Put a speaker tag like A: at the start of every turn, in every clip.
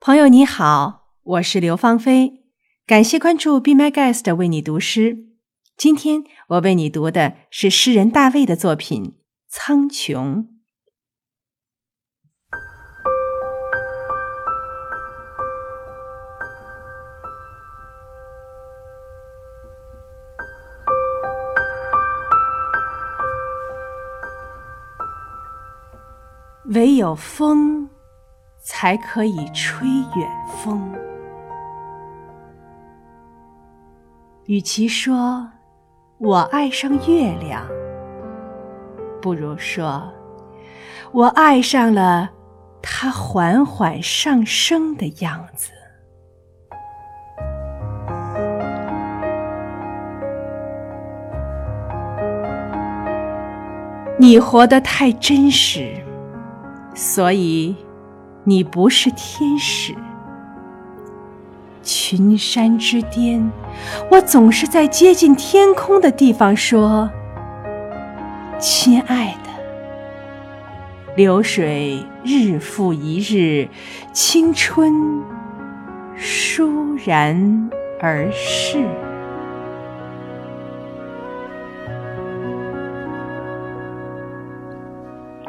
A: 朋友你好，我是刘芳菲，感谢关注 Be My Guest 为你读诗。今天我为你读的是诗人大卫的作品《苍穹》。唯有风。才可以吹远风。与其说我爱上月亮，不如说我爱上了它缓缓上升的样子。你活得太真实，所以。你不是天使，群山之巅，我总是在接近天空的地方说：“亲爱的，流水日复一日，青春倏然而逝。”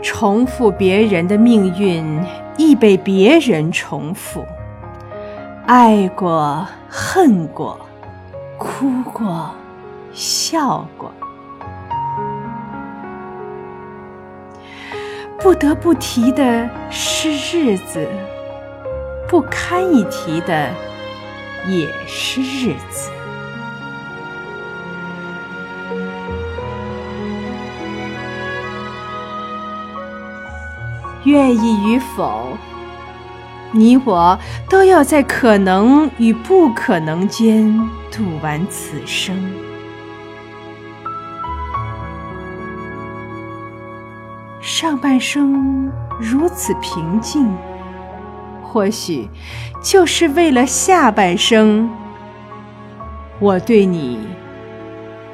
A: 重复别人的命运，亦被别人重复。爱过，恨过，哭过，笑过，不得不提的是日子，不堪一提的也是日子。愿意与否，你我都要在可能与不可能间度完此生。上半生如此平静，或许就是为了下半生，我对你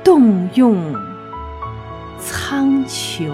A: 动用苍穹。